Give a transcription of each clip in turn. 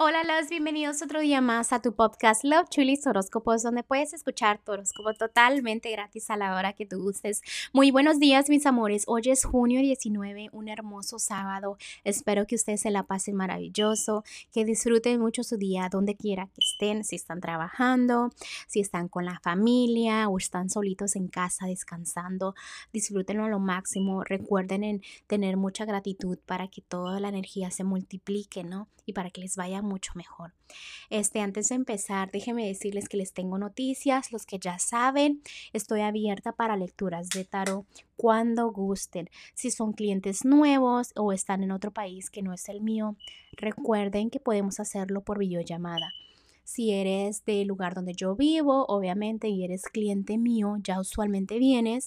Hola, los bienvenidos otro día más a tu podcast Love Chulis Horóscopos, donde puedes escuchar tu horóscopo totalmente gratis a la hora que tú gustes. Muy buenos días, mis amores. Hoy es junio 19, un hermoso sábado. Espero que ustedes se la pasen maravilloso, que disfruten mucho su día donde quiera que estén, si están trabajando, si están con la familia o están solitos en casa descansando. Disfrútenlo a lo máximo. Recuerden en tener mucha gratitud para que toda la energía se multiplique, ¿no? Y para que les vaya mucho mejor. Este, antes de empezar, déjenme decirles que les tengo noticias, los que ya saben, estoy abierta para lecturas de tarot cuando gusten. Si son clientes nuevos o están en otro país que no es el mío, recuerden que podemos hacerlo por videollamada. Si eres del lugar donde yo vivo, obviamente, y eres cliente mío, ya usualmente vienes,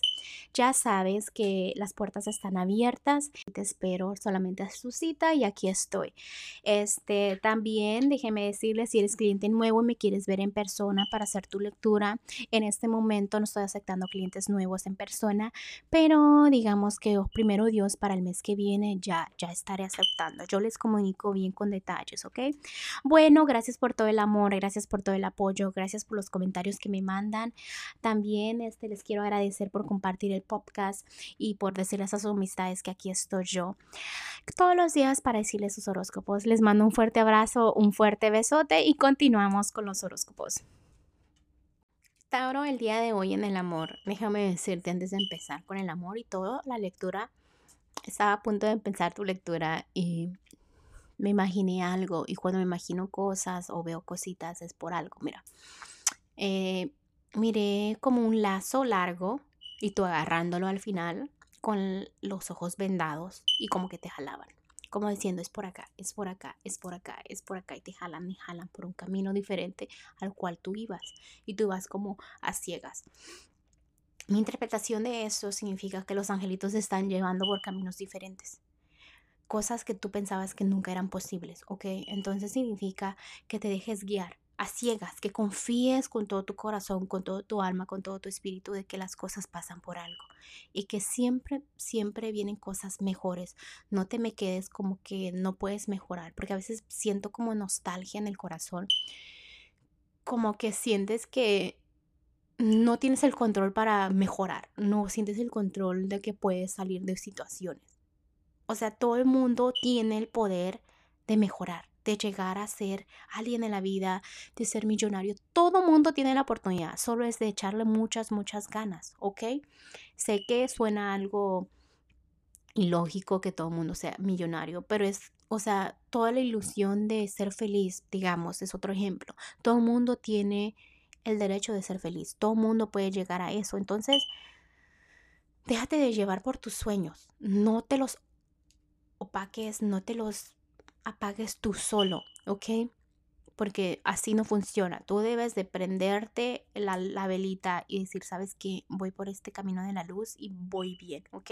ya sabes que las puertas están abiertas. Te espero solamente a su cita y aquí estoy. Este, también déjeme decirles, si eres cliente nuevo y me quieres ver en persona para hacer tu lectura, en este momento no estoy aceptando clientes nuevos en persona, pero digamos que oh, primero Dios para el mes que viene ya, ya estaré aceptando. Yo les comunico bien con detalles, ¿ok? Bueno, gracias por todo el amor gracias por todo el apoyo, gracias por los comentarios que me mandan. También este, les quiero agradecer por compartir el podcast y por decirles a sus amistades que aquí estoy yo todos los días para decirles sus horóscopos. Les mando un fuerte abrazo, un fuerte besote y continuamos con los horóscopos. Tauro, el día de hoy en el amor, déjame decirte antes de empezar con el amor y todo, la lectura, estaba a punto de empezar tu lectura y me imaginé algo y cuando me imagino cosas o veo cositas es por algo. Mira, eh, miré como un lazo largo y tú agarrándolo al final con los ojos vendados y como que te jalaban. Como diciendo, es por acá, es por acá, es por acá, es por acá. Y te jalan y jalan por un camino diferente al cual tú ibas. Y tú vas como a ciegas. Mi interpretación de eso significa que los angelitos te están llevando por caminos diferentes cosas que tú pensabas que nunca eran posibles, ¿ok? Entonces significa que te dejes guiar a ciegas, que confíes con todo tu corazón, con todo tu alma, con todo tu espíritu de que las cosas pasan por algo y que siempre, siempre vienen cosas mejores. No te me quedes como que no puedes mejorar, porque a veces siento como nostalgia en el corazón, como que sientes que no tienes el control para mejorar, no sientes el control de que puedes salir de situaciones. O sea, todo el mundo tiene el poder de mejorar, de llegar a ser alguien en la vida, de ser millonario. Todo el mundo tiene la oportunidad, solo es de echarle muchas, muchas ganas, ¿ok? Sé que suena algo ilógico que todo el mundo sea millonario, pero es, o sea, toda la ilusión de ser feliz, digamos, es otro ejemplo. Todo el mundo tiene el derecho de ser feliz, todo el mundo puede llegar a eso. Entonces, déjate de llevar por tus sueños, no te los opaques, no te los apagues tú solo, ¿ok? Porque así no funciona. Tú debes de prenderte la, la velita y decir, sabes que voy por este camino de la luz y voy bien, ¿ok?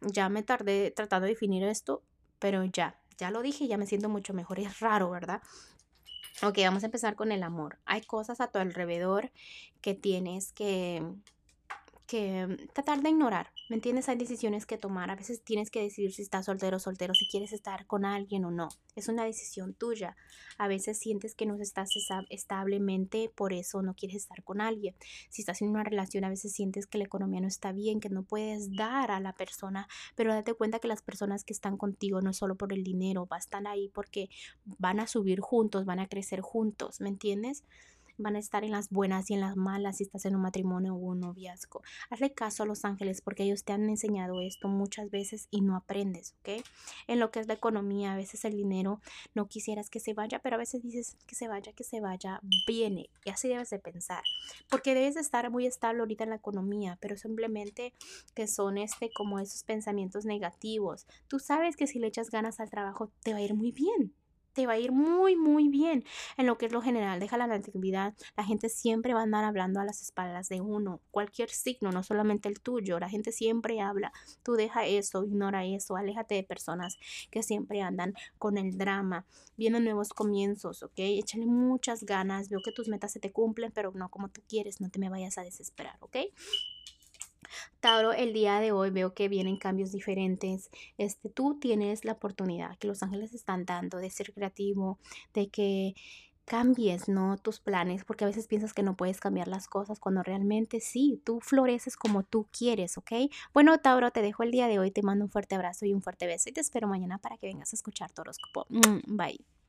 Ya me tardé tratando de definir esto, pero ya, ya lo dije, ya me siento mucho mejor. Es raro, ¿verdad? Ok, vamos a empezar con el amor. Hay cosas a tu alrededor que tienes que que tratar de ignorar, ¿me entiendes? Hay decisiones que tomar, a veces tienes que decidir si estás soltero o soltero, si quieres estar con alguien o no, es una decisión tuya, a veces sientes que no estás establemente, por eso no quieres estar con alguien, si estás en una relación, a veces sientes que la economía no está bien, que no puedes dar a la persona, pero date cuenta que las personas que están contigo no es solo por el dinero, va a estar ahí porque van a subir juntos, van a crecer juntos, ¿me entiendes? Van a estar en las buenas y en las malas si estás en un matrimonio o un noviazgo. Hazle caso a los ángeles porque ellos te han enseñado esto muchas veces y no aprendes, ¿ok? En lo que es la economía, a veces el dinero no quisieras que se vaya, pero a veces dices que se vaya, que se vaya, viene. Y así debes de pensar. Porque debes de estar muy estable ahorita en la economía, pero simplemente que son este como esos pensamientos negativos. Tú sabes que si le echas ganas al trabajo te va a ir muy bien te va a ir muy, muy bien en lo que es lo general. Deja la negatividad. La gente siempre va a andar hablando a las espaldas de uno. Cualquier signo, no solamente el tuyo. La gente siempre habla. Tú deja eso, ignora eso. Aléjate de personas que siempre andan con el drama. Vienen nuevos comienzos, ¿ok? Échale muchas ganas. Veo que tus metas se te cumplen, pero no como tú quieres. No te me vayas a desesperar, ¿ok? Tauro, el día de hoy veo que vienen cambios diferentes. Este, tú tienes la oportunidad que los ángeles están dando de ser creativo, de que cambies, ¿no? Tus planes, porque a veces piensas que no puedes cambiar las cosas cuando realmente sí, tú floreces como tú quieres, ¿ok? Bueno, Tauro, te dejo el día de hoy, te mando un fuerte abrazo y un fuerte beso y te espero mañana para que vengas a escuchar tu horóscopo. Mm, bye.